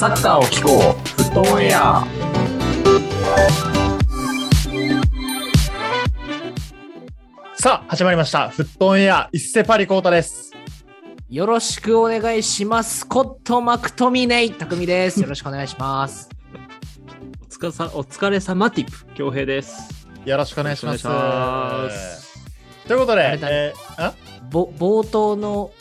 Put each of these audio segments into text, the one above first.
サッカーを聞こう。フットオンエア。さあ、始まりました。フットオンエア、一世パリコータです。よろしくお願いします。コットマクトミネイ、たくみです。よろしくお願いします。お疲れさお疲れ様ティップ、恭平です。よろしくお願いします。お願いしますということで、あれだねえーあぼ冒頭の、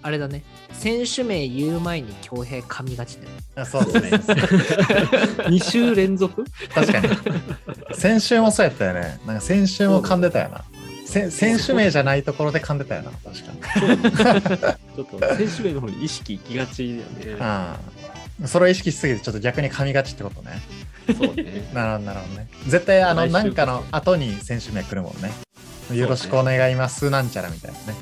あれだね、選手名言う前に強兵噛みがちだよね。あそうですね。2週連続？確かに。先週もそうやったよね。なんか先週も噛んでたよな。せ選手名じゃないところで噛んでたよな。確かに。ちょっと選手名の方に意識いきがちだよね。うん。それを意識しすぎて、ちょっと逆に噛みがちってことね。そうね。なるほど、なるほどね。絶対、あの、来週なんかの後に選手名来るもんね。よろしくお願いします、なんちゃらみたいなね。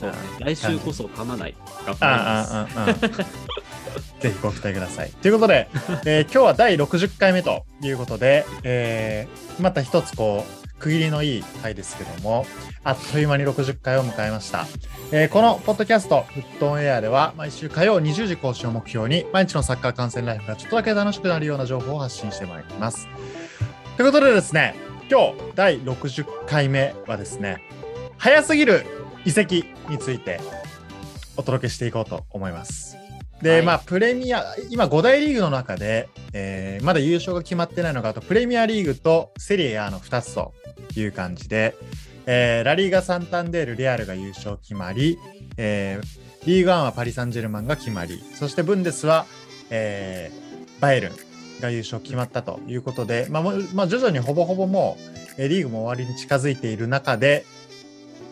そうね。来週こそ噛まない。頑張りあます。ぜひご期待ください。ということで、えー今日は第60回目ということで、えーまた一つこう、区切りのいい回ですけども、あっという間に60回を迎えました。えーこのポッドキャスト、フットオンエアでは、毎週火曜20時更新を目標に、毎日のサッカー観戦ライフがちょっとだけ楽しくなるような情報を発信してまいります。ということでですね、今日第60回目はですね、早すぎる移籍についてお届けしていこうと思います。で、はいまあ、プレミア、今5大リーグの中で、えーまだ優勝が決まってないのが、あとプレミアリーグとセリエ A の2つという感じで、えーラリーガ・サンタンデール、レアルが優勝決まり、えーリーグワンはパリ・サンジェルマンが決まり、そしてブンデスは、えーバイエルンが優勝決まったということで、まあまあ、徐々にほぼほぼもう、えーリーグも終わりに近づいている中で、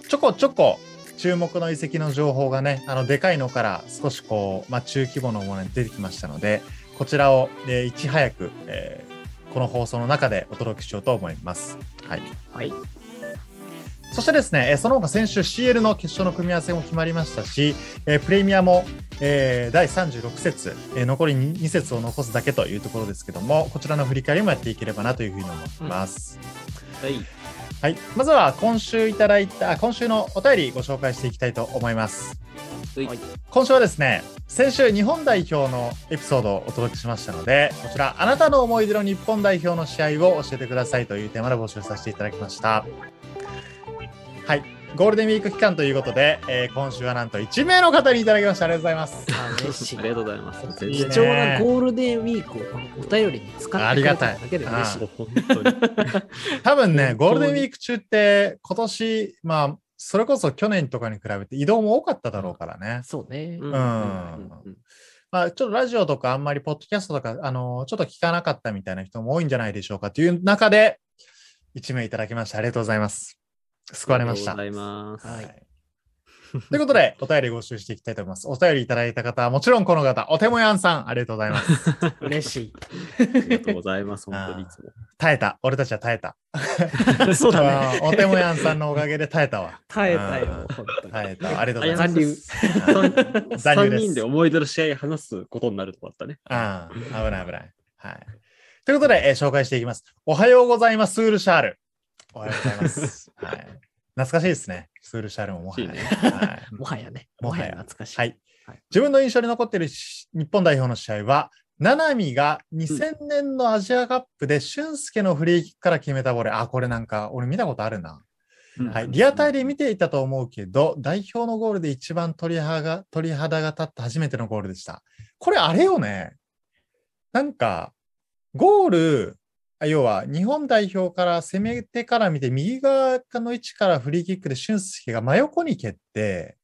ちょこちょこ注目の移籍の情報がね、あの、でかいのから少しこう、まあ、中規模のものに出てきましたので、こちらを、えーいち早く、えーこの放送の中でお届けしようと思います。はい。はい。そしてですね、えーその他先週 CL の決勝の組み合わせも決まりましたし、えープレミアも、えー第36節、えー残り 2, 節を残すだけというところですけども、こちらの振り返りもやっていければなというふうに思います。はい。はい。まずは今週いただいた、あ今週のお便りご紹介していきたいと思います。はい今週はですね、先週日本代表のエピソードをお届けしましたので、こちら、あなたの思い出の日本代表の試合を教えてくださいというテーマで募集させていただきました。はい。ゴールデンウィーク期間ということで、えー今週はなんと1名の方にいただきました。ありがとうございます。あ嬉しいありがとうございます。いいね貴重なゴールデンウィークをお便りに使ってくれただけで嬉しい。もう本当に。多分ね、ゴールデンウィーク中って今年、まあ、それこそ去年とかに比べて移動も多かっただろうからね。そうね。うんんまあ、ちょっとラジオとかあんまりポッドキャストとか、あのちょっと聞かなかったみたいな人も多いんじゃないでしょうかという中で、1名いただきました。ありがとうございます。救われました。ありがとうございます。はいはい ということで、お便り募集していきたいと思います。お便りいただいた方はもちろんこの方、おてもやんさん、ありがとうございます。嬉しい。ありがとうございます。本当にいつも。耐えた。俺たちは耐えた。そうだね。おてもやんさんのおかげで耐えたわ。耐えたよ。耐えた。ありがとうございます。残留。残3留です人で思い出の試合話すことになるとこだったね。ああ、危ない危ない。はい。ということで、えー紹介していきます。おはようございます、スールシャール。おはようございます。はい。懐かしいですね。スールシャールももはや、ね。はい。もはやね。もはや懐かしい。はいはい自分の印象に残っているし日本代表の試合は、七海が2000年のアジアカップで俊介のフリーキックから決めたボレー。あ、これなんか俺見たことあるな。はい、リアタイで見ていたと思うけど、代表のゴールで一番鳥肌が鳥肌が立った初めてのゴールでした。これあれよね。なんか、ゴール、あ要は日本代表から攻めてから見て、右側の位置からフリーキックで俊介が真横に蹴って、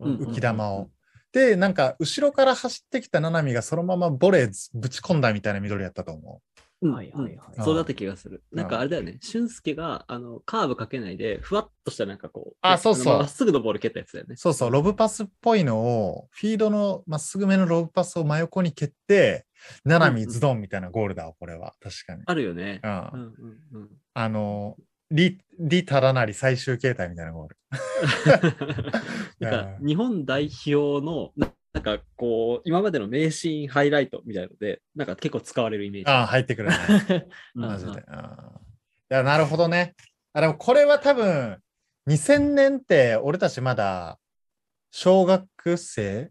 うん浮き玉を。で、なんか、後ろから走ってきた七海がそのままボレーぶち込んだみたいな緑やったと思うんはいはいはいそうだった気がする。んなんかあれだよね、俊介があのカーブかけないで、ふわっとしたなんかこう、ねあそうそうのまっすぐのボール蹴ったやつだよねう。。そうそう、ロブパスっぽいのを、フィードのまっすぐめのロブパスを真横に蹴って、七海ズドンみたいなゴールだわ、これは。確かに。あるよね。うんうんうんうんあの、リ、リタラなり最終形態みたいなゴール。なんか日本代表のななんかこう今までの名シーンハイライトみたいのでなんか結構使われるイメージ。ああ、入ってくるね。うんマジで。なるほどね。あ、でもこれは多分、2000年って俺たちまだ小学生？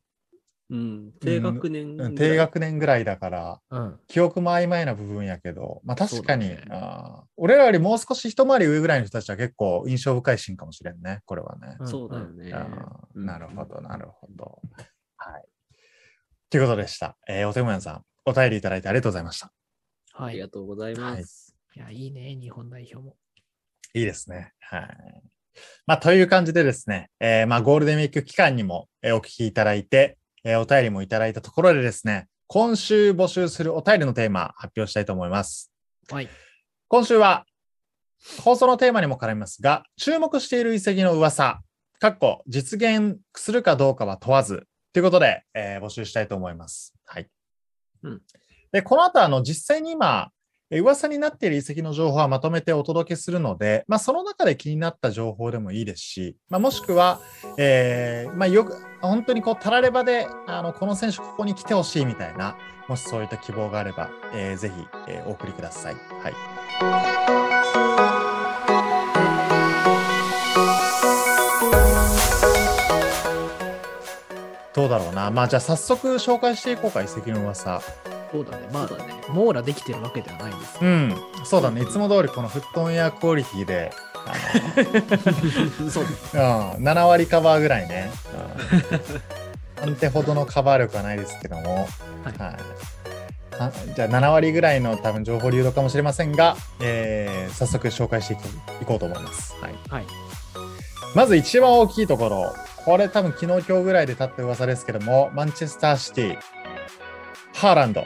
うん、低学年ぐらい、うん低学年ぐらいだから、うん。記憶も曖昧な部分やけど、まあ確かに、ねあー俺らよりもう少し一回り上ぐらいの人たちは結構印象深いシーンかもしれんね、これはね。うんそうだよね。なるほど、なるほど。はい。ということでした。えーお手もやんさん、お便りいただいてありがとうございました。ありはい。いがとうございます。や、いいね、日本代表も。いいですね。はい。まあ、という感じでですね、えーまあ、ゴールデンウィーク期間にも、えーお聞きいただいて、えーお便りもいただいたところでですね、今週募集するお便りのテーマ発表したいと思います。はい。今週は、放送のテーマにも絡みますが、注目している遺跡の噂、かっこ実現するかどうかは問わず、ということで、えー募集したいと思います。はい。うんで、この後、あの、実際に今、えー噂になっている遺跡の情報はまとめてお届けするので、まあ、その中で気になった情報でもいいですし、まあ、もしくは、えーまあ、よく、本当にこう、たらればで、あの、この選手ここに来てほしいみたいな、もしそういった希望があれば、えーぜひ、えーお送りください。はい。どうだろうな。まあ、じゃあ早速紹介していこうか、遺跡の噂。そうだね。まあ、ね網羅できてるわけではないんですう。ん、そうだね。いつも通りこのフットンエアクオリティで、あそうです。のうん、7割カバーぐらいね。うん、安定ほどのカバー力はないですけども、はいはいあじゃあ7割ぐらいの多分情報流動かもしれませんが、えー早速紹介していこういこうと思います。はい、はい。まず一番大きいところ、これ多分昨日今日ぐらいで立った噂ですけども、マンチェスターシティ、ハーランド、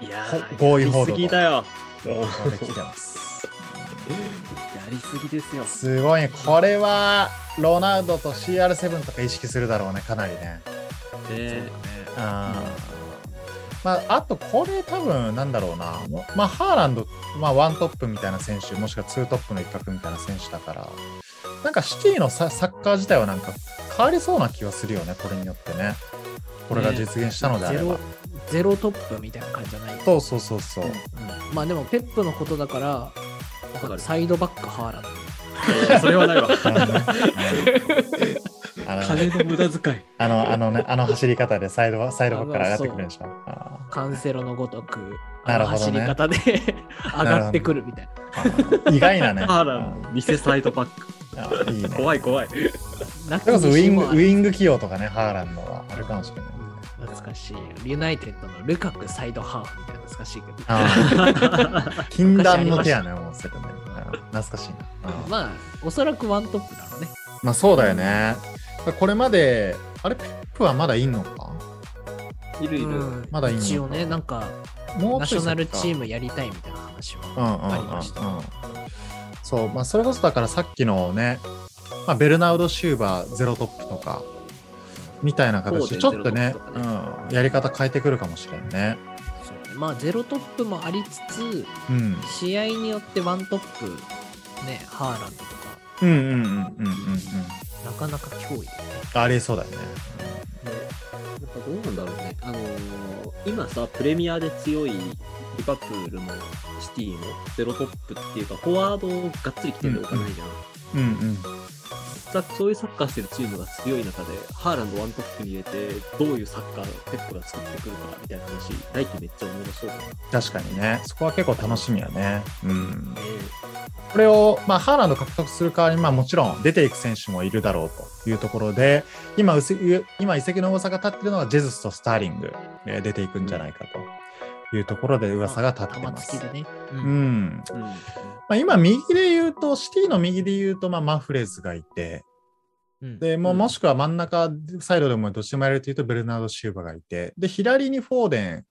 いや合意報道やりすぎだよ。来てます。やりすぎですよ。すごいね。これは、ロナウドと CR7 とか意識するだろうね、かなりね。ねあーまあ、あと、これ多分、なんだろうな。まあ、ハーランド、まあ、ワントップみたいな選手、もしくはツートップの一角みたいな選手だから、なんかシティのササッカー自体はなんか変わりそうな気はするよね、これによってね。これが実現したのであれば。ゼロ、ゼロトップみたいな感じじゃない？そうそうそうそう。うんまあでも、ペップのことだから、わかるサイドバックハーランド。い やそれはないわ。あのねあのね金の無駄遣い。あの、あのね、あの走り方でサイド、サイドバックから上がってくるんでしょ。あカンセロのごとく、なるほどねあの走り方で 上がってくるみたいな。意外なね。ハーランド、偽サイドバック。あーいいね。怖い怖い。なそれこそウィング、ウンィング起用とかね、ハーランドはあるかもしれない。懐かしい。ユナイテッドのルカクサイドハーフみたいな懐かしいけど。禁断の手やね、もうそれね。うん懐かしいな。うんまあ、おそらくワントップだろうね。まあそうだよね。これまで、あれ、ペップはまだいんのか？いるいる。うんまだいいのか？一応ね、なんか、もうちょいナショナルチーム。ムやりたいみたいな話は。うんうんうんありましたうん。そう、まあそれこそだからさっきのね、まあ、ベルナウド・シューバーゼロトップとか、みたいな形で、ちょっとねゼロトップとかうん、やり方変えてくるかもしれんね。そまあ、ゼロトップもありつつ、うん。試合によってワントップ、ね、ハーランドとか、うんうんうんうんうんうん。なかなか脅威だよね。ありえそうだよね。やっぱどうなんだろうね。あのー今さ、プレミアで強いリバプールもシティもゼロトップっていうか、フォワードがっつり来てるおかないじゃん。うんうん。さそういうサッカーしてるチームが強い中で、ハーランドワントップに入れて、どういうサッカーをペップが作ってくるかみたいな話、来季めっちゃおもろそうだな。確かにね。そこは結構楽しみやね。うん。ねこれを、まあ、ハーランド獲得する代わりに、まあ、もちろん出ていく選手もいるだろうというところで、今、今移籍の噂が立ってるのは、ジェズスとスターリング、えー出ていくんじゃないかというところで噂が立って玉ます。突きでね。ううん。うん。まあ、今、右で言うと、シティの右で言うと、まあ、マフレーズがいて、うんで、ももしくは真ん中サイドでもどっちでもやれるというと、ベルナード・シューバがいて、で、左にフォーデン、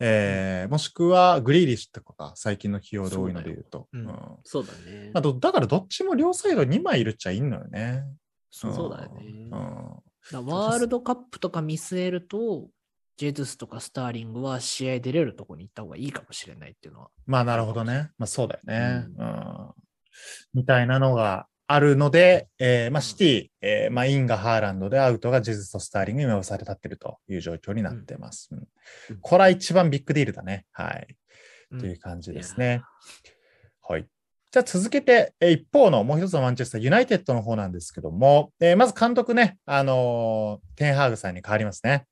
えーもしくはグリーリッシュとかが最近の起用で多いので言うと。そうだよんそうだね。まあ、どだからどっちも両サイド2枚いるっちゃいいのよね。そうだよねうんだからワールドカップとか見据えると、ジェズスとかスターリングは試合出れるとこに行った方がいいかもしれないっていうのは。まあなるほどね。まあそうだよね。うんみたいなのがあるので、えーまあシティ、えーまあインがハーランドでアウトがジェズスとスターリングに今され立ってるという状況になってます。うんこれは一番ビッグディールだね。はい。うんという感じですね。はい。じゃあ続けて、えー一方のもう一つのマンチェスターユナイテッドの方なんですけども、えーまず監督ね、あのーテンハーグさんに変わりますね。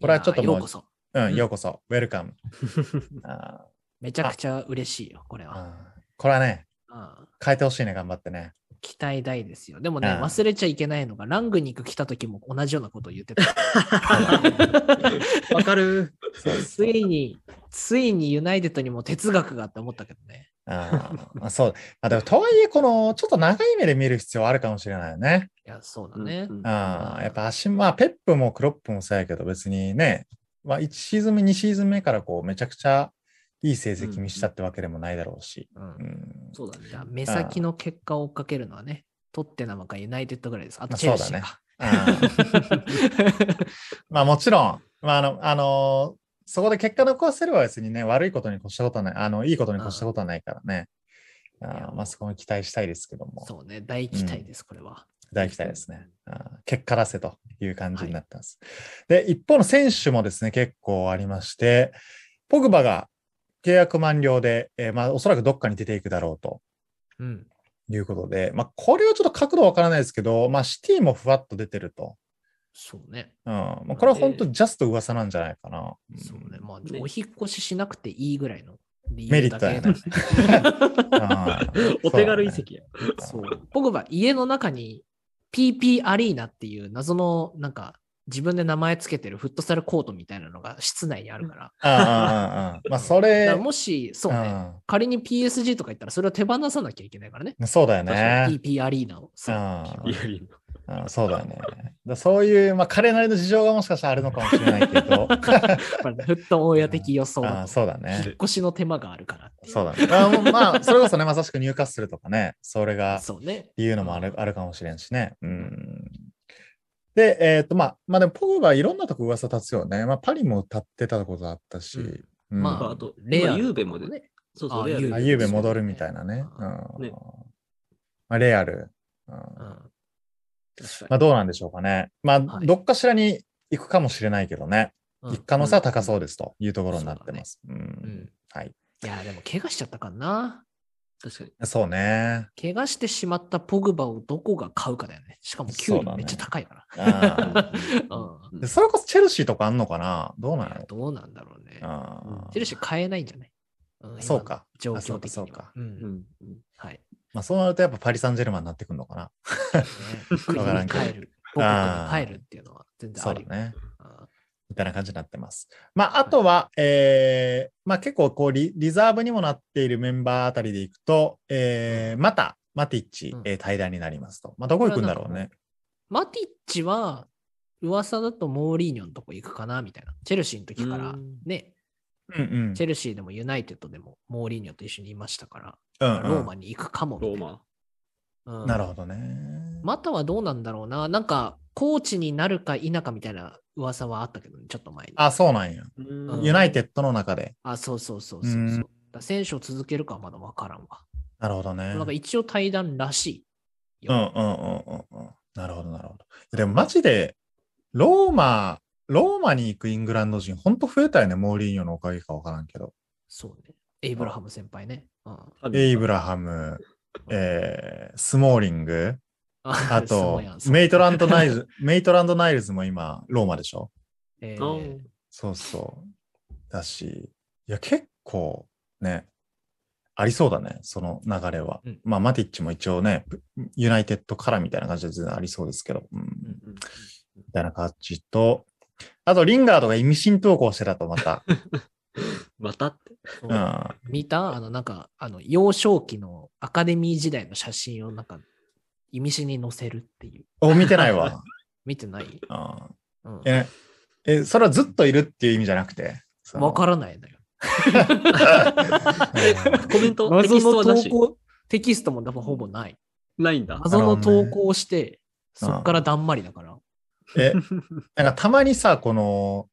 これはちょっともうようこ、そ。うん、ようこそ、ウェルカム。あめちゃくちゃ嬉しいよ、これーは。これはね、うん変えてほしいね、頑張ってね。期待大ですよ。でもね、うん忘れちゃいけないのが、ラングニック来た時も同じようなことを言ってた。わかる。ついに、ついにユナイテッドにも哲学があって思ったけどね。あーまあ、そう。まあ、でも、とはいえ、この、ちょっと長い目で見る必要はあるかもしれないよね。いや、そうだね。うんああ、やっぱ足、まあ、ペップもクロップもそうやけど、別にね、まあ、1シーズン目、2シーズン目からこう、めちゃくちゃいい成績見したってわけでもないだろうし。そうだねじゃあ、目先の結果を追っかけるのはね、トッテナムかユナイテッドぐらいです。あまあとチェルシーか。あー まあ、もちろん、まあ、あの、あのーそこで結果残せれば別にね、悪いことに越したことはない、あの、いいことに越したことはないからね。あまあ、そこに期待したいですけども、そうね、大期待です、これは。大期待ですね。結果出せという感じになってます。で、一方の選手もですね、結構ありまして、ポグバが契約満了で、えーまあ、おそらくどっかに出ていくだろうとうん。いうことで、まあ、これはちょっと角度わからないですけど、まあ、シティもふわっと出てると。そうね。うん。まあ、これは本当ジャスト噂なんじゃないかな。そうね。まあ、ねお引っ越ししなくていいぐらいの理メリットやねお手軽遺跡や。そう。僕は家の中に PP アリーナっていう謎のなんか自分で名前つけてるフットサルコートみたいなのが室内にあるから。まあ、そだれもし、そうね。仮に PSG とか言ったらそれを手放さなきゃいけないからね。うんそうだよね。PP アリーナを。そうあいやいやあそうだよね。だそういう、まあ、彼なりの事情がもしかしたらあるのかもしれないけど、これねフット親的予想あだと。そうだ引っね。越しの手間があるから。そうだね。あもうまあ、それこそね、まさしく入荷するとかね、それがそうね。いうのもあるあるかもしれんしね。うん。で、えっ、と、まあ、まあでも、ポグバはいろんなとこ噂立つよね。まあ、パリも立ってたことあったし、うんうんまあ、あとレアル今ユーベもねそうそう、レアルあユーベあ、ゆうべ戻るみたいなね。ううんねまあ、レアル。うんまあ、どうなんでしょうかね。まあ、はいどっかしらに行くかもしれないけどね。うん行く可能性は高そうですというところになってます。うんうんはい。いや、でも怪我しちゃったからな。確かに。そうね。怪我してしまったポグバをどこが買うかだよね。しかも給料めっちゃ高いから。あ うーでそれこそチェルシーとかあんのかなどうなんやろどうなんだろうね。チェルシー買えないんじゃない、んそうか状況的にかそうかうんうんはい。まあ、そうなるとやっぱパリ・サンジェルマンになってくるのかな わからんけどに帰る。帰るっていうのは全然あるよ。そうだね。あみたいな感じになってます。まあ、あとは、えーまあ結構こうリ、リザーブにもなっているメンバーあたりでいくと、えーまた、マティッチ、うんえー対談になりますと。まあ、どこ行くんだろうね。マティッチは、噂だとモーリーニョのとこ行くかなみたいな。チェルシーの時からうんね、うんうんチェルシーでもユナイテッドでもモーリーニョと一緒にいましたから、うんうんローマに行くかもみたいな。ローマ？うんなるほどね。またはどうなんだろうな。なんか、コーチになるか否かみたいな噂はあったけど、ね、ちょっと前に。あ、そうなんや。うんユナイテッドの中で。あ、そうそうそうそうそう。うんだ選手を続けるかはまだわからんわ。なるほどね。なんか一応対談らしいよ。うんうんうんうんうん。なるほどなるほど。でもマジで、ローマ、ローマに行くイングランド人、ほんと増えたよね、モーリーニョのおかげかわからんけど。そうね。エイブラハム先輩ね。うん、エイブラハム、えー、スモーリング、あとメイトランドナイルズ、メイトランドナイルズも今、ローマでしょ？えあー。ーそうそう。だし、いや、結構ね、ありそうだね、その流れは。うん。まあ、マティッチも一応ね、ユナイテッドからみたいな感じで全然ありそうですけど、うん、うん。みたいな感じと、あと、リンガードが意味深投稿してたと、また。またって。見たあの、なんか、あの、幼少期のアカデミー時代の写真をなんか、意味深に載せるっていう。お、見てないわ。見てない？うんうん。え、え、それはずっといるっていう意味じゃなくて？わからないのよ。コメント、テ謎キストのはなし？投稿、テキストも多分ほぼない。ないんだ。謎の投稿をして、そっからだんまりだから。え、なんかたまにさ、この、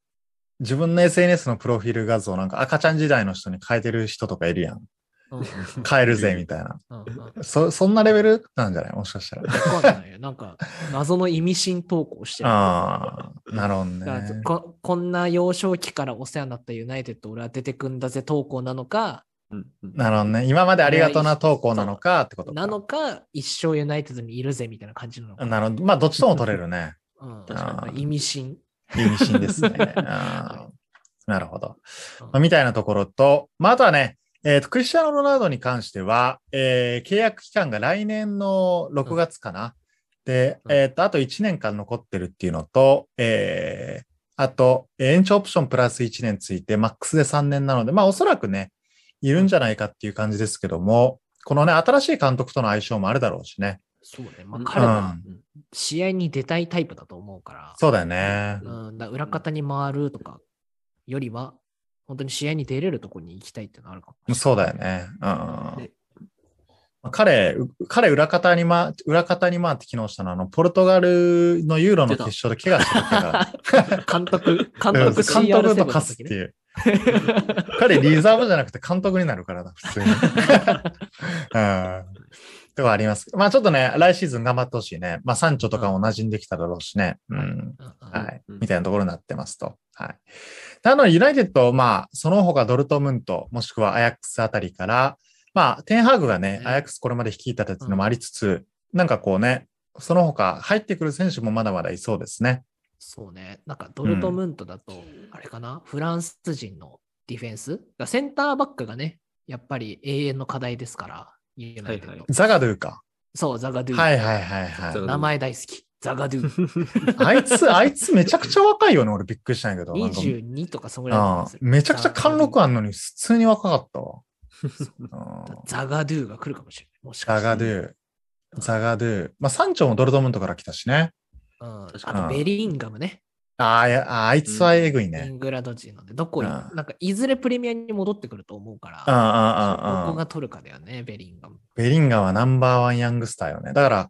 自分の SNS のプロフィール画像なんか赤ちゃん時代の人に変えてる人とかいるやん。変えるぜ、みたいな。うんうんそ、そんなレベルなんじゃない？もしかしたら。わかんないよ。なんか、謎の意味深投稿してる。ああ、なるほどね。ここんな幼少期からお世話になったユナイテッド俺は出てくんだぜ投稿なのか、なるほどね。今までありがとうな投稿なのかってことか。なのか、一生ユナイテッドにいるぜみたいな感じなのか。なるほど。まあ、どっちとも取れるね。うん確かに意味深。意味深ですね。なるほど。まあみたいなところと、まあ、あとはね、えーと、クリスチャーノ・ロナウドに関しては、えー契約期間が来年の6月かな。で、うんえっ、と、あと1年間残ってるっていうのと、えーあと、えー延長オプションプラス1年ついて、マックスで3年なので、まあ、おそらくね、いるんじゃないかっていう感じですけども、このね、新しい監督との相性もあるだろうしね。そうね。まあ、うん彼はうん試合に出たいタイプだと思うから。そうだよね。うん、だ裏方に回るとかよりは、本当に試合に出れるところに行きたいってのはあるかも。そうだよね。うん。ね彼、う彼裏方にま、裏方に回って機能したのは、あの、ポルトガルのユーロの決勝で怪我した時から。監督、監うん督、監督 CR7 との貸すって。いう。彼、リザーブじゃなくて監督になるからな、普通に。うん。とかあります。まあちょっとね、来シーズン頑張ってほしいね。まあサンチョとかも馴染んできただろうしね。うん。うんはい。うんみたいなところになってますと。はい。なので、ユナイテッド、まあ、その他ドルトムント、もしくはアヤックスあたりから、まあ、テンハーグがね、ねアヤックスこれまで率いたっていうのもありつつ、なんかこうね、その他入ってくる選手もまだまだいそうですね。そうね。なんかドルトムントだと、あれかな、フランス人のディフェンス？がセンターバックがね、やっぱり永遠の課題ですから、ユナイテッドザガドゥか。そう、ザガドゥ。はいはいはいはい。名前大好き。ザガドゥ。あいつ、あいつめちゃくちゃ若いよね。俺びっくりしたんやけど。なんか22とかそんぐらいあめちゃくちゃ貫禄あんのに普通に若かったわ。うんザガドゥが来るかもしれない。もしかしてザガドゥ。ザガドゥ。まあ、サンチョもドルトムントから来たしね。うん、あとベリンガムね。ああああいつはえぐいイね。ングランド人なんで、どこに、うんなんかいずれプレミアに戻ってくると思うから、あああどこが取るかだよね、ベリンガム。ベリンガムはナンバーワンヤングスターよね。だから、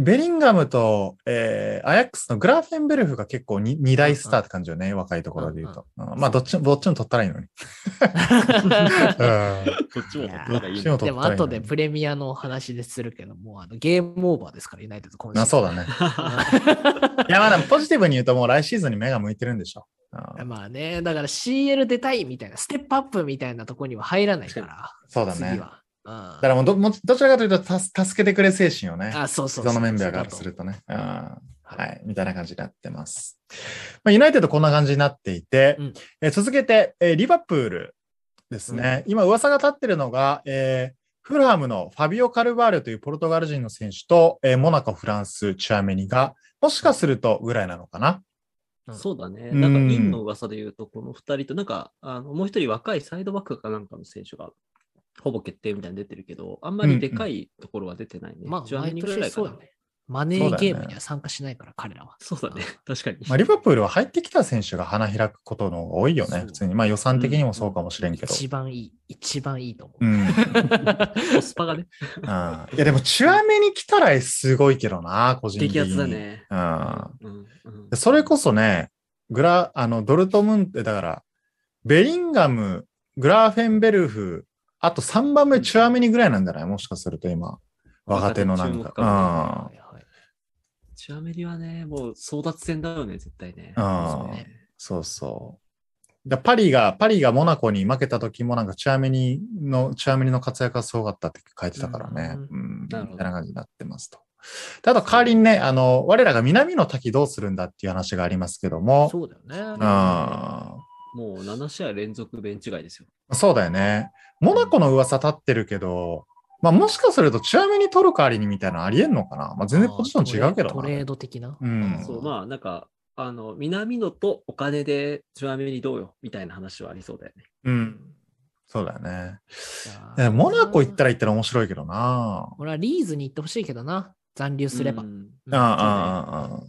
ベリンガムと、えーアヤックスのグラフェンベルフが結構に二大スターって感じよね。若いところで言うと。うんまあ、どっちも、どっちも取ったらいいのに。うんどっちも取ったらいいねどっちも取でも後でプレミアのお話でするけども、あのゲームオーバーですから、ユナイテッド今シーズンあそうだね。いや、まあでもポジティブに言うともう来シーズンに目が向いてるんでしょ。うんまあね、だから CL 出たいみたいな、ステップアップみたいなところには入らないから、そうだね次は。うんだからもうどもどちらかというと助けてくれ精神をね。あ、そうそうそのメンバーからするとね。うんはい。みたいな感じになってます。まあ、ユナイテッドこんな感じになっていて、うんえー続けて、えーリバプールですね。今噂が立ってるのが、えーフルハムのファビオ・カルバールというポルトガル人の選手と、えーモナコ、フランス、チュアメニが、もしかするとぐらいなのかな。そうだね。うんなんか、インの噂で言うと、この二人と、なんか、あのもう一人若いサイドバックかなんかの選手が、ほぼ決定みたいに出てるけど、あんまりでかいところは出てないね。まあ、チュアメ毎年そうだ。ね。マネーゲームには参加しないから、彼らは。そうだね。確かに。まあ、リバプールは入ってきた選手が花開くことの方が多いよね、普通に。まあ予算的にもそうかもしれんけど。一番いい、一番いいと思う。うん。う んコスパがね、いやでも、チュアメに来たらすごいけどな、個人的に。激アツだね。うん。うんうんでそれこそね、グラ、あの、ドルトムント、だから、ベリンガム、グラーフェンベルフ、あと3番目チュアメニぐらいなんじゃない？もしかすると今、若手のなんか。はいはいチュアメニはね、もう争奪戦だよね、絶対ね。ねそうそう。だパリが、パリがモナコに負けた時もなんかチュアメニの、チュアメニの活躍がすごかったって書いてたからね。ううん。みたいな感じになってますと。であと、代わりにね、あの、我らが南の滝どうするんだっていう話がありますけども、そうだよね。うん。もう7試合連続ベンチ外ですよ。そうだよね。モナコの噂立ってるけど、まあもしかするとチュアメに取る代わりにみたいなのありえんのかな？まあ全然ポジション違うけどな。トレード的な？うんそう、まあ、なんか、あの、南野とお金でチュアメニどうよ？みたいな話はありそうだよね。うん。そうだよね。えモナコ行ったら。ら行ったら面白いけどな。俺はリーズに行ってほしいけどな。残留すれば。うんうんああ、ああ、ああ。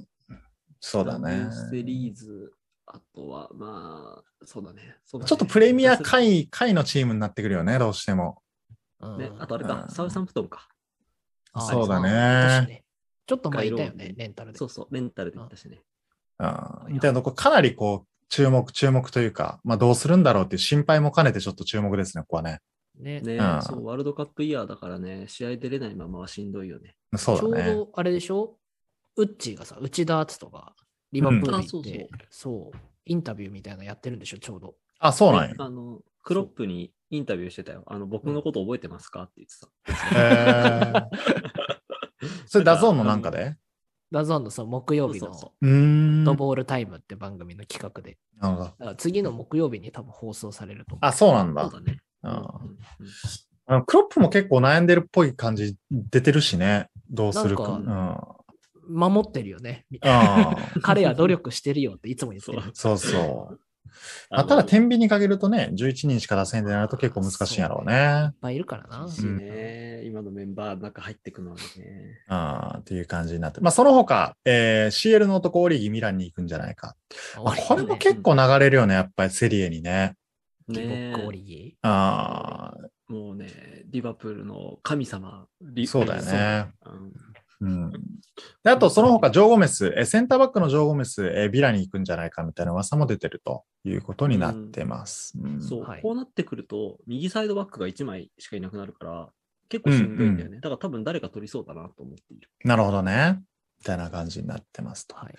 そうだね。セリーズ、あとは、まあ、そうだね。そうだねちょっとプレミア下位、下位のチームになってくるよね、どうしても。うんね、あとあれかう、んサウサンプトンか。あそうだねちょっと前いたよねレンタルで。そうそう、レンタルで行ったしね。うん。みたいなとこ、かなりこう、注目、注目というか、まあどうするんだろうっていう心配も兼ねてちょっと注目ですね、ここはね。ねね、うんそう、ワールドカップイヤーだからね、試合出れないままはしんどいよね。そうだね。ちょうどあれでしょ？ウッチーがさ、内田篤人がリバプール行って、そうそうそう、インタビューみたいなのやってるんでしょ、ちょうど。あ、そうなんや。あの、クロップにインタビューしてたよ。あの、僕のこと覚えてますかって言ってた。えー、それダゾーンのなんかで？ダゾーンのその木曜日のそうそううーん。フットボールタイムって番組の企画で、次の木曜日に多分放送されると思う。あ、そうなんだ。そうだね。うんうんうんあのクロップも結構悩んでるっぽい感じ出てるしね。どうするか。なうんん。守ってるよね。ああ 彼は努力してるよっていつも言ってる。そうそう。あただ、天秤にかけるとね、11人しか出せんってなると結構難しいんやろういねっ。ぱいいるからな。難しいね。今のメンバーの中入ってくのはね。ああ、っていう感じになって。まあ、その他、えー CL の男オリギミランに行くんじゃないか。まあ、これも結構流れるよね、やっぱりセリエにね。ねオリギあもうね、リバプールの神様。リそうだよね。うんうん。で、あと、その他、ジョー・ゴメス、えセンターバックのジョー・ゴメス、えビラに行くんじゃないかみたいな噂も出てるということになってます。うんそう、はいこうなってくると、右サイドバックが1枚しかいなくなるから、結構しんどいんだよね。だから多分誰か取りそうだなと思っている。なるほどね。みたいな感じになってますと。はい。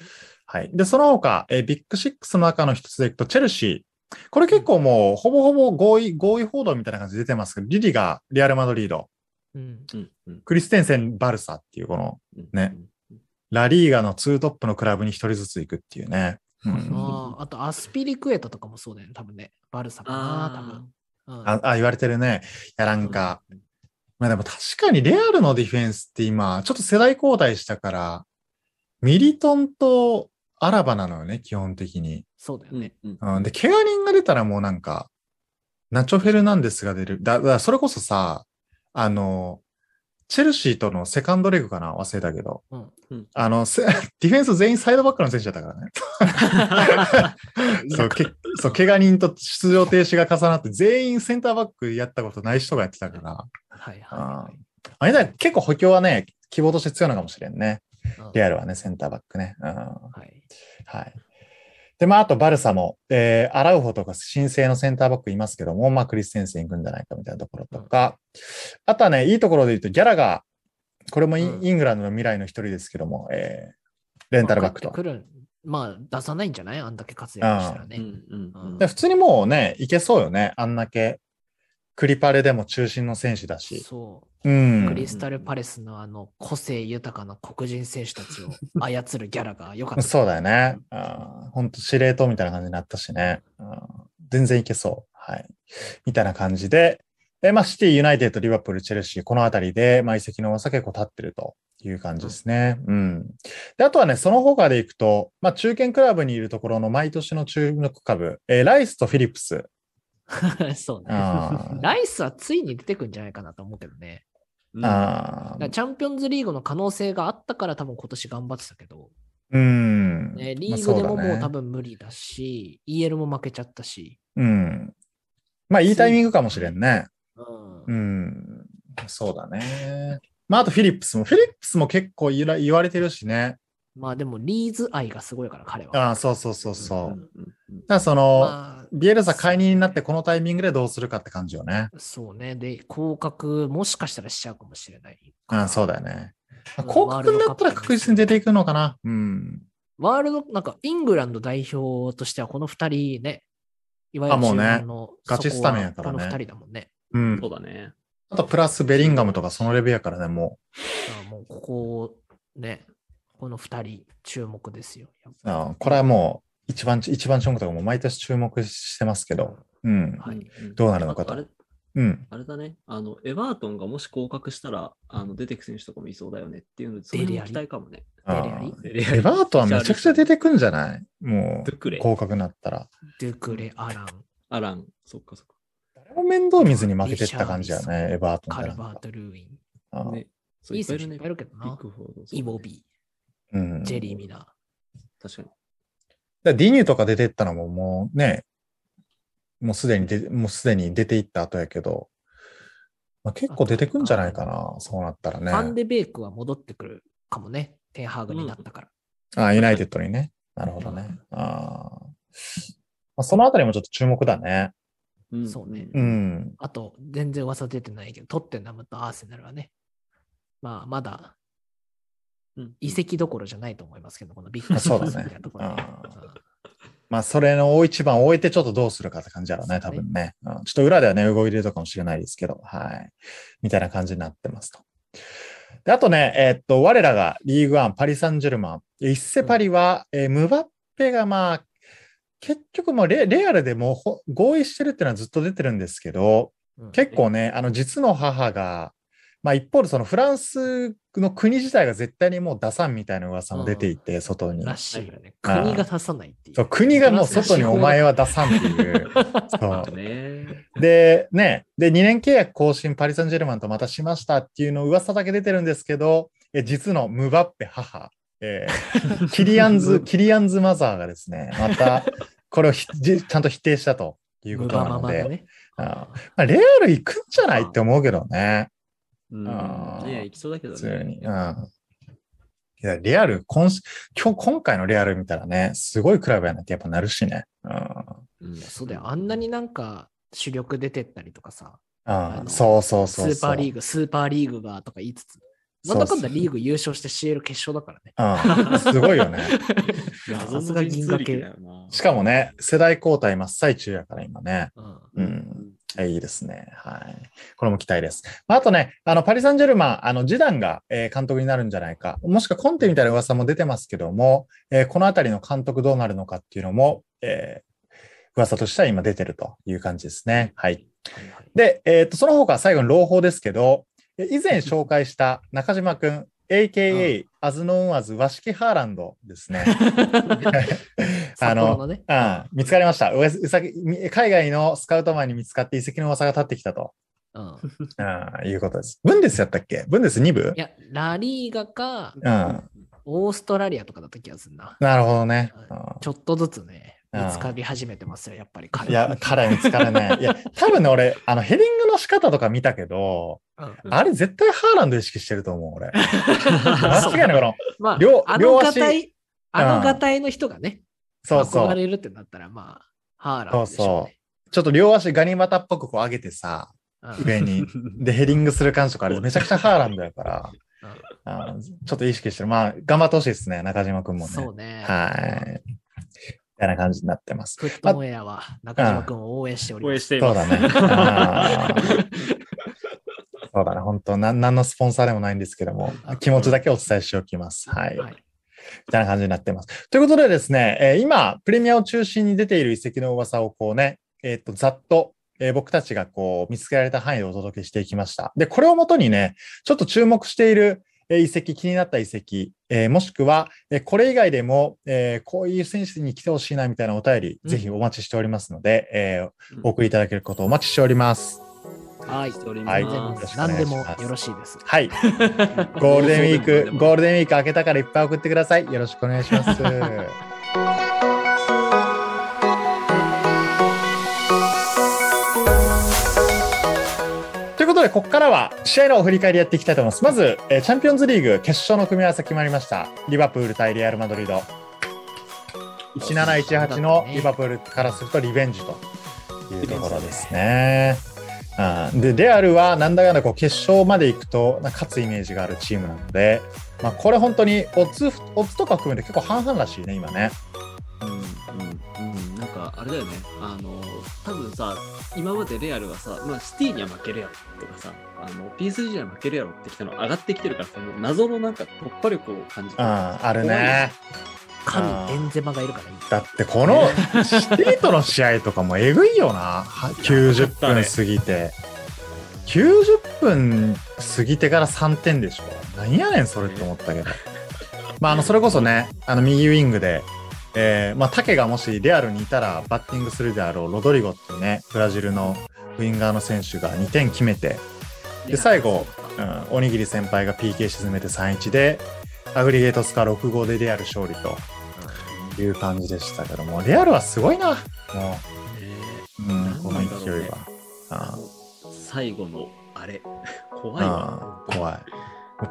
はい。で、その他、えービッグシックスの中の一つでいくと、チェルシー。これ結構もう、ほぼほぼ合意、合意報道みたいな感じで出てますけど、リリがリアル・マドリード、うん。うんうんクリステンセン・バルサっていう、このうんねうんラリーガのツートップのクラブに一人ずつ行くっていうね。うんあーあと、アスピリクエタとかもそうだよね、多分ね。バルサかな、多分。うんああ、言われてるね。いや、なんか、まあでも確かにレアルのディフェンスって今、ちょっと世代交代したから、ミリトンとアラバなのよね、基本的に。うんそうだよね。うんうん、で、怪我人が出たらもうなんか、ナチョ・フェルナンデスが出る。だ、だからそれこそさ、あの、チェルシーとのセカンドレグかな？忘れたけど。うんうんあの、せ ディフェンス全員サイドバックの選手だったからね。そう、けそう、怪我人と出場停止が重なって、全員センターバックやったことない人がやってたから。はいあはいあれだ、結構補強はね、希望として強いのかもしれんね。はい。リアルはね、センターバックね。うんはい。はい。で、まあ、あとバルサも、えー、アラウホとか新生のセンターバックいますけども、まあ、クリステンセン行くんじゃないかみたいなところとか、あとはね、いいところで言うと、ギャラが、これもイン,、うんイングランドの未来の一人ですけども、えー、レンタルバックとまあ。出さないんじゃない？あんだけ活躍したらね。うんうんうんで普通にもうね、いけそうよね。あんだけ、クリパレでも中心の選手だし。そうう。ん。クリスタルパレスのあの個性豊かな黒人選手たちを操るギャラが良かった。そうだよね。本当司令塔みたいな感じになったしね。うん全然いけそう。はい。みたいな感じで、で、まあ、シティ、ユナイテッド、リバプール、チェルシー、このあたりで、まあ、移籍の噂結構立ってるという感じですね。うん。で、あとはね、その他でいくと、まあ、中堅クラブにいるところの毎年の注目株、えーライスとフィリップス。そうね。ライスはついに出てくんじゃないかなと思うけどね。うんあチャンピオンズリーグの可能性があったから多分今年頑張ってたけど、うん。ね、リまあーグでももう多分無理だし、EL も負けちゃったし。うん。まあ、いいタイミングかもしれんね。うんうん。そうだね。まあ、あとフィリップスも。フィリップスも結構言われてるしね。まあでもリーズ愛がすごいから彼は。ああ、そうそうそうそう。うんだその、まあビエルサ解任になってこのタイミングでどうするかって感じよね。そうね。で、降格もしかしたらしちゃうかもしれない。うん、そうだよね。降格になったら確実に出ていくのかな。うん。ワールド、なんかイングランド代表としてはこの二人ね、いわゆるあもうねガチスタメンやからねそこの二人だもんね。うんそ。うだね。あとプラスベリンガムとかそのレベルやからね、もあもうここ、ね、この二人注目ですよ。あこれはもう一番、一番注目とかもう毎年注目してますけど。うん。はい。どうなるのかと。あとあれうん。あれだね。あの、エバートンがもし降格したら、あの出てく選手とかもいそうだよねっていうので、それも期待かもね。エバートはめちゃくちゃ出てくんじゃない？もう、降格になったら。ドゥクレ、アラン、アラン、そっかそっか。誰も面倒見ずに負けてった感じやリシャーリね、エバートンカルバート・ルーイン、ね、そういい選手いっねぱいいるけどな。イボビうんー、ジェリー・ミナー。確かに。だディニューとか出てったのももうね、もうすでに出、もうすでに出ていった後やけど、まあ、結構出てくんじゃないかな、そうなったらね。ファンデベイクは戻ってくるかもね。テンハーグになったから。ああ、ユナイテッドにね。なるほどね。ああ。まあ、そのあたりもちょっと注目だね。うんそうねうん。あと、全然噂出てないけど、トッテナムとアーセナルはね、まあ、まだうん。移籍どころじゃないと思いますけど、このビッグねシックスみたいなところであまあ、それの大一番を終えてちょっとどうするかって感じだろうね、多分ね。うん。ちょっと裏ではね、動いてるかもしれないですけど、はい。みたいな感じになってますと。であとね、えーっと、我らがリーグワン、パリ・サンジェルマン、イッセパリは、えームバッペがまあ、結局もうレレアルでも合意してるっていうのはずっと出てるんですけど、うん。結構ね、あの実の母が、まあ一方でそのフランスの国自体が絶対にもう出さんみたいな噂も出ていて、外に。らしいよね。国が出さないっていう。そう国がもう外にお前は出さんっていう。そうね。で、ね、で、2年契約更新、パリ・サンジェルマンとまたしましたっていうの噂だけ出てるんですけど、え実のムバッペ母、えー キリアンズ、キリアンズマザーがですね、また、これをちゃんと否定したということなムバマので、マがね。あまあ、レアル行くんじゃないって思うけどね、うん。いや、行きそうだけど普通に。ね。うん。いや、レアル、今し今日、今回のレアル見たらね、すごいクラブやなってやっぱなるしね。うん。うんそうだよ。あんなになんか主力出てったりとかさ、あのうん、そうそうスそうそう。ーパーリーグ、スーパーリーグがとか言いつつ、なんだかんだリーグ優勝して CL 決勝だからね。うん、すごいよね。さすが銀河系。しかもね、世代交代真っ最中やから今ね。うんう。うんいいですね。はい。これも期待です。まあとね、あの、パリ・サンジェルマン、あの、ジダンが、え監督になるんじゃないか。もしくはコンテみたいな噂も出てますけども、えこのあたりの監督どうなるのかっていうのも、えー噂としては今出てるという感じですね。はい。で、えっ、と、その他最後に朗報ですけど、以前紹介した中島くん、AKA、アズノンアズ和式ハーランドですね。札幌のね。うん、見つかりました。うさ海外のスカウトマンに見つかって遺跡の噂が立ってきたと、うん。うん、いうことです。ブンデスやったっけ？ブンデス2部？いや、ラリーガか、うん。オーストラリアとかだった気がするな。なるほどね。ちょっとずつね、うん見つかり始めてますよ、やっぱりうん彼いや、彼見つかるね。いや、多分ね、俺、あの、ヘディングの仕方とか見たけど、うんあれ絶対ハーランド意識してると思う、俺。間違いない、この。まあ両、あ両足あのがたいの人がね、そうそう。憧れるってなったら、まあ、ハーランドでしょうね。ちょっと両足ガニ股っぽくこう上げてさ、うん上に。で、ヘディングする感じとかあれめちゃくちゃハーランドやから、あちょっと意識してる。まあ、頑張ってほしいですね、中島くんもね。そうね。はい。みたいな感じになってます。フットオンエアは中島君を応援しております。応援しています。そうだね。そうだね。本当なん、何のスポンサーでもないんですけども、気持ちだけお伝えしておきます。はい。はい。みたいな感じになってます。ということでですね、えー今、プレミアを中心に出ている遺跡の噂をこうね、えっ、と、ざっと、えー僕たちがこう見つけられた範囲でお届けしていきました。で、これをもとにね、ちょっと注目しているえー遺跡、気になった遺跡、えーもしくは、えーこれ以外でも、えーこういう選手に来てほしいなみたいなお便り、うんぜひお待ちしておりますので、えーうんお送りいただけることをお待ちしております。はい。はいます。何でもよろしいです。はい。ゴールデンウィーク、ゴールデンウィーク明けたからいっぱい送ってください。よろしくお願いします。で、ここからは試合の振り返りやっていきたいと思います。まず、えーチャンピオンズリーグ決勝の組み合わせ決まりました。リバプール対レアル・マドリード。1718のリバプールからするとリベンジというところですね。うんで、レアルはなんだかんだこう決勝まで行くと勝つイメージがあるチームなので、まあ、これ本当にオッズオッズとか含めて結構半々らしいね、今ね。うんなんかあれだよね、あの多分さ、今までレアルはさ、まあ、シティには負けるやろとかさ、あの PSG には負けるやろってきたの上がってきてるからさ、もう謎のなんか突破力を感じてうん、あるね。神ベンゼマがいるからいい。だってこのシティとの試合とかもえぐいよな。は90分過ぎて。90分過ぎてから3点でしょ。何やねんそれって思ったけど。まあ、あの、それこそね、あの、右ウィングで、えーまあ、タケがもしレアルにいたらバッティングするであろうロドリゴっていうね、ブラジルのウィンガーの選手が2点決めて、で最後う。ん、おにぎり先輩が PK 沈めて3-1で、アグリゲートスカ6号でレアル勝利という感じでしたけども、レアルはすごいな、もう、うん、この勢いは。あ最後のあれ、怖い怖い。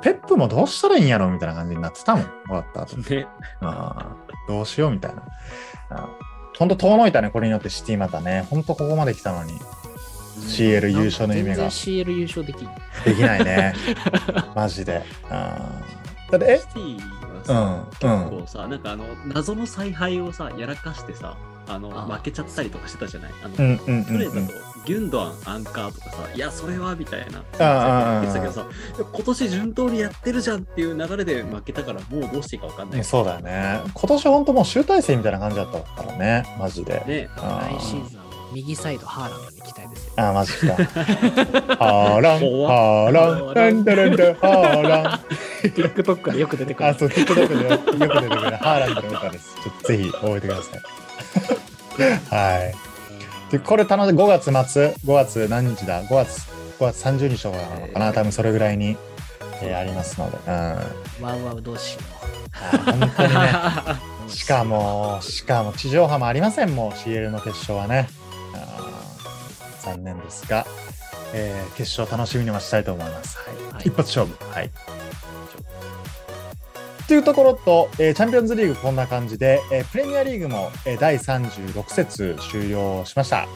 ペップもどうしたらいいんやろ？みたいな感じになってたもん、終わった後。ね、ああどうしよう？みたいな。あほんと遠のいたね、これによってシティまたね。ほんとここまで来たのに、CL 優勝の夢が CL 優勝できん。できないね。マジで。あーだって、シティはえさ、うん、うん。結構さ、なんかあの、謎の采配をさ、やらかしてさ、あの、負けちゃったりとかしてたじゃない？あの、うんうんうんプレーだとうん。ギュンドアンアンカーとかさ、いや、それはみたいな。ああ言ってたけどさ、今年順当にやってるじゃんっていう流れで負けたから、もうどうしていいか分かんない。そうだよね。今年本当もう集大成みたいな感じだったからね、マジで。ね。あ来シーズンは右サイドハーランドに期待ですよ。あ、マジか。ハーラン、怖ハーラン、ランダランダ、ハーラン。TikTok でよく出てくる。あ、そう、TikTok でよく出てくるハーランドの歌です。ちょっとぜひ覚えてください。はい。で、これ楽しい。5月末、5月何日だ ?5 月、5月30日とかなのかな？多分それぐらいに、えーありますので。うん。はいワウワウどうしよ本当にね。う。しかも、しかも地上波もありませんもん、CL の決勝はね。残念ですが、えー決勝楽しみに待ちたいと思います。はいはい一発勝負。はい。というところと、えーチャンピオンズリーグこんな感じで、えープレミアリーグも、えー第36節終了しました。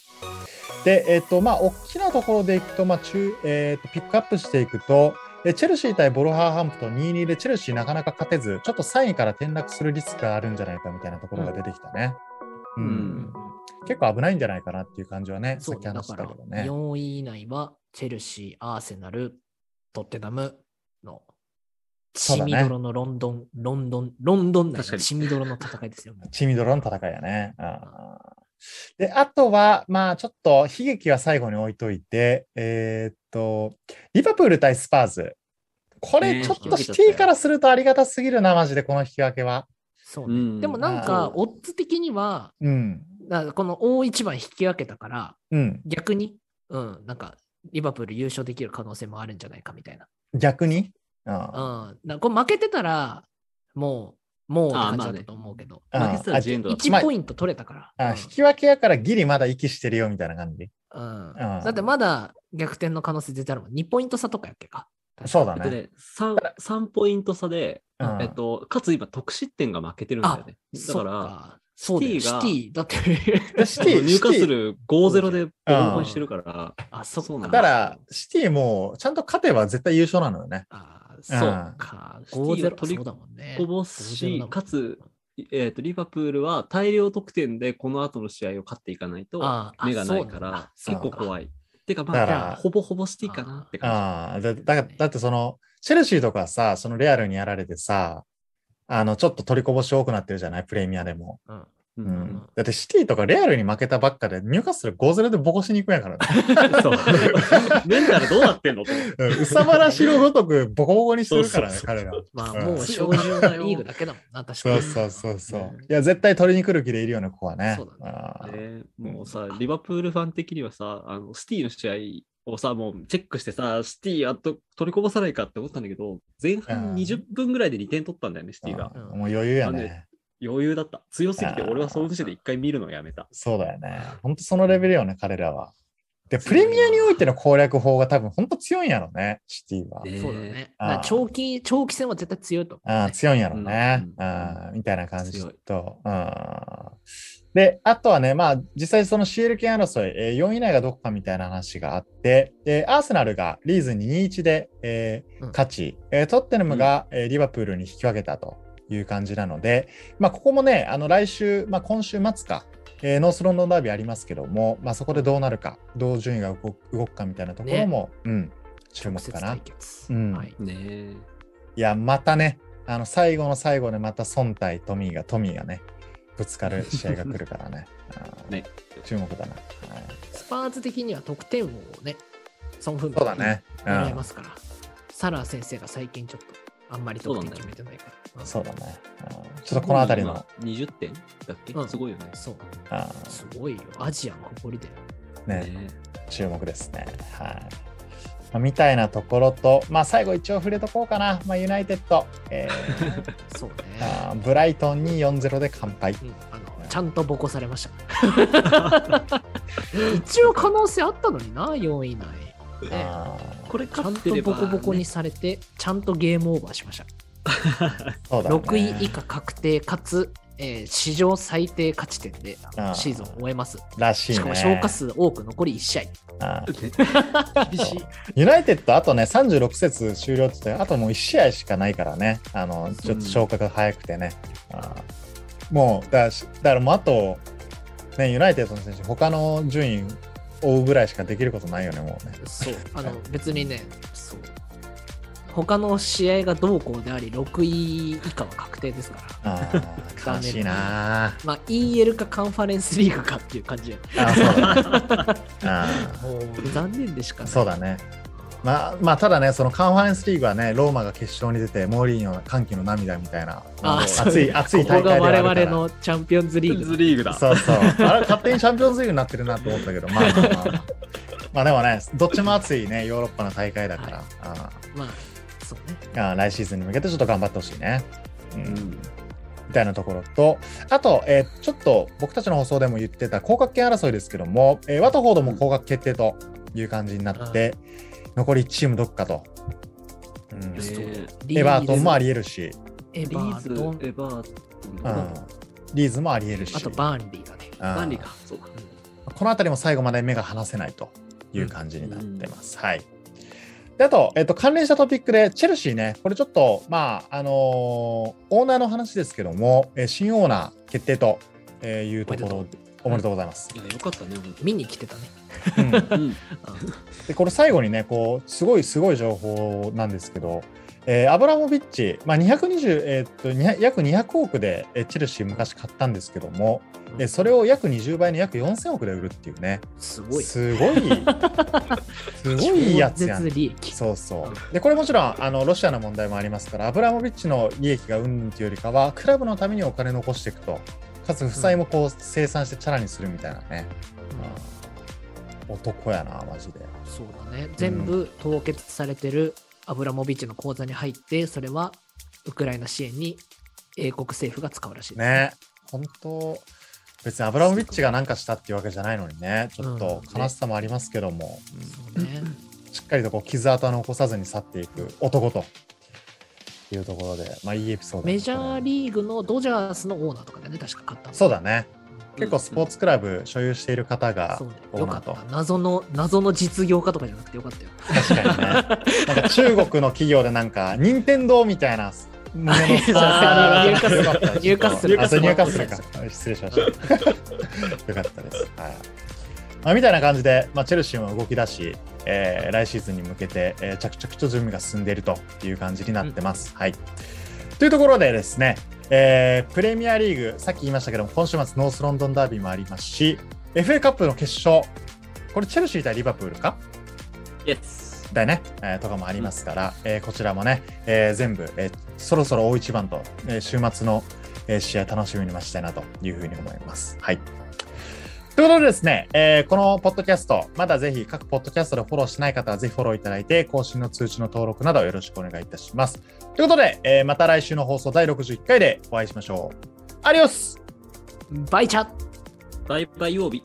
で、えっ、と、まあ、大きなところでいくと、まあ、中、えっ、と、ピックアップしていくと、えーチェルシー対ボルハーハンプトン2-2でチェルシーなかなか勝てず、ちょっと3位から転落するリスクがあるんじゃないかみたいなところが出てきたね。う。うんん。結構危ないんじゃないかなっていう感じはね、さっき話したけどね。4位以内はチェルシー、アーセナル、トッテナムの血みどろのロンドン、ロンドン、ロンドン内確かにの血みどろの戦いですよ。チミドロの戦いやね。あーで、あとは、まあ、ちょっと悲劇は最後に置いといて、えーっと、リバプール対スパーズ。これ、ねちょっとシティからするとありがたすぎるな、マジで、この引き分けは。そうね。うんでもなんあかー、オッズ的には、うん。だからこの大一番引き分けたから、うん。逆に、うん、なんか、リバプール優勝できる可能性もあるんじゃないかみたいな。逆に？うん。うん。だからこれ負けてたら、もう、もうって感じだったと思うけど、あー負けてたらジエンドだった。1ポイント取れたから。あうん引き分けやからギリまだ息してるよみたいな感じ。うんんだってまだ逆転の可能性出てあるもん。2ポイント差とかやっけか。そうだね。えっとね、3, 3ポイント差で、うんえっと、かつ今、得失点が負けてるんだよね。だから、かそうだよ。シシティがティ、だって、でシティ、入荷する5-0でボコボコにしてるから、あ、そっか。そうなんだから、シティもちゃんと勝てば絶対優勝なのよね。あ、そうか。シティが5-0、取りそうだもんね。こぼす5-0しかつ、えっとリバプールは大量得点でこの後の試合を勝っていかないとああ目がないから、そう結構怖い。てか、まだからあ、ほぼほぼシティかなって感ああ、だだだってその、チェルシーとかさ、そのレアルにやられてさ、あの、ちょっと取りこぼし多くなってるじゃない？プレミアでも。うんじ。ううんん。だってシティとかレアルに負けたばっかで、ニューカッスル5-0でボコしに行くんやからね。そう。メンタルどうなってんの？とうんうさばらしのごとくボコボコにするからね、そうそう彼ら。まあ、うんもう照準がリーグだけだもんな、確かに。そうそうそうそう。うんいや、絶対取りに来る気でいるよね、ここはね。そうだねあーねもうさ、リバプールファン的にはさ、あのシティの試合をさ、もうチェックしてさ、シティやっと取りこぼさないかって思ったんだけど、前うん半20分ぐらいで2点取ったんだよね、シティが。うんもう余裕やね。余裕だった。強すぎて、俺はその時点で一回見るのをやめた。そうだよね。本当そのレベルよね、彼らは。で、プレミアにおいての攻略法が多分本当強いんやろね、シティは。ねそうだね。長期、長期戦は絶対強いと思う、あ。強いんやろね。うんああみたいな感じと。うんで、あとはね、まあ、実際その CL 権争い、えー4位以内がどこかみたいな話があって、で、アーセナルがリーズンに2-1で、えーうん勝ち、えートッテナムが、えーリバプールに引き分けたという感じなので、まあ、ここもね、あの来週、まあ、今週末か、えーノースロンドンダービーありますけども、まあ、そこでどうなるか、どう順位が動く動くかみたいなところも、うん、注目かな。うんはい。ねいや、またね、あの最後の最後でまた孫対トミーが、トミーがね、ぶつかる試合が来るからね。ね注目だな。はいスパーズ的には得点王をね、ソン・フンそうだね。うん狙いますから。サラー先生が最近ちょっとあんまり得点決めてないから。そうだね。うんちょっとこのあたりの、今20点だっけ、うんすごいよね。そう。あすごいよ。アジアの誇りだよ。ーね、ね注目ですね。はい。まあみたいなところと、まあ最後一応触れとこうかな。まあユナイテッド、えー そうね。あーブライトンに4-0で完敗。うん、あのちゃんとボコされました。一応可能性あったのにな、4位以内。ね、あーこれちゃんと勝ってれば、ボコボコにされて、ちゃんとゲームオーバーしました。そうだね。6位以下確定かつ、えー史上最低勝ち点であのシーズンを終えます。らしいね。しかも消化数多く残り1試合。あー 厳しい。ユナイテッド、あとね、36節終了って言って、あともう1試合しかないからね、あの、ちょっと消化が早くてね。あーもう、だからしだからもうあと、ね、ユナイテッドの選手、他の順位追うぐらいしかできることないよね、もうね。そう、あの、別にね、そう。他の試合がどうこうであり、6位以下は確定ですから。ああ、悲しいなまあ、EL かカンファレンスリーグかっていう感じや。あそうだね。あもう残念でしかない。そうだね。まあ、まあ、ただね、そのカンファレンスリーグはね、ローマが決勝に出て、モーリーニョの歓喜の涙みたいな、熱い、熱い大会ではある我から。々のチャンピオンズリーグズリーグだ。そうそう。あれ、勝手にチャンピオンズリーグになってるなと思ったけど、まあまあまあ。まあでもね、どっちも熱いね、ヨーロッパの大会だから、あまあ、そうね。あ来シーズンに向けてちょっと頑張ってほしいね。う。うんん。みたいなところと、あと、えーちょっと僕たちの放送でも言ってた降格圏争いですけども、えーワトフォードも降格決定という感じになって、残り1チームどっかと。うんえーリエバートンもありりえるし、エリーズ、バートン、エバートン、うん、リーズもありえるし、あとバーンリーだね。うんバンリーか。そうか。この辺りも最後まで目が離せないという感じになってます。はい。であと、えっと、関連したトピックで、チェルシーね、これちょっと、まあ、あのーオーナーの話ですけども、えー新オーナー決定とえーいうところで、おめでとうございます。いや、よかったね、本見に来てたね。でこれ最後にねこうすごいすごい情報なん。ですけど、えーアブラモビッチ、まあ、220、えーっと200約200億でチェルシー昔買ったん。ですけども、えーそれを約20倍の約4000億で売るっていうねすごい。すごいすごいやつやん。そうそうでこれもちろん。あのロシアの問題もありますからアブラモビッチの利益がうん。ぬん。というよりかはクラブのためにお金残していくとかつ負債もこう生産してチャラにするみたいなね、うん。男やなマジで。そうだね。全部凍結されてるアブラモビッチの口座に入って、それはウクライナ支援に英国政府が使うらしいです。ね、本当、別にアブラモビッチが何かしたっていうわけじゃないのにね、ちょっと悲しさもありますけども、そうね。うんしっかりとこう傷跡を残さずに去っていく男というところで、まあいいエピソードだメジャーリーグのドジャースのオーナーとかでね、確か買ったのそうだね。結構スポーツクラブ所有している方がそうねオーナーとよかった。謎の、謎の実業家とかじゃなくてよかったよ。確かにね。なんか中国の企業でなんか、任天堂みたいなもののそうあーニューカッスルよかったですニューカッスルあそうニューカッスルか。失礼しました。よかったです。はい。まあ、みたいな感じで、まあ、チェルシーも動き出し、えー来シーズンに向けて、えー着々と準備が進んでいるという感じになってます。はい。というところでですね、えープレミアリーグ、さっき言いましたけども、今週末ノースロンドンダービーもありますし、FA カップの決勝、これチェルシー対リバプールか？イエス。だよね、えーとかもありますから、えーこちらもね、えー全部、えーそろそろ大一番と、えー週末の、えー試合楽しみに待ちたいなというふうに思います。はい。ということでですね、えーこのポッドキャスト、まだぜひ各ポッドキャストでフォローしない方はぜひフォローいただいて、更新の通知の登録などよろしくお願いいたします。ということで、えーまた来週の放送第61回でお会いしましょう。アディオスバイチャバイバイ曜日。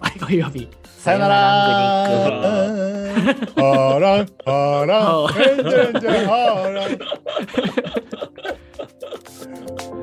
バイバイ曜日。さよならさよならん、はらん、えんじゃんじゃんはらん。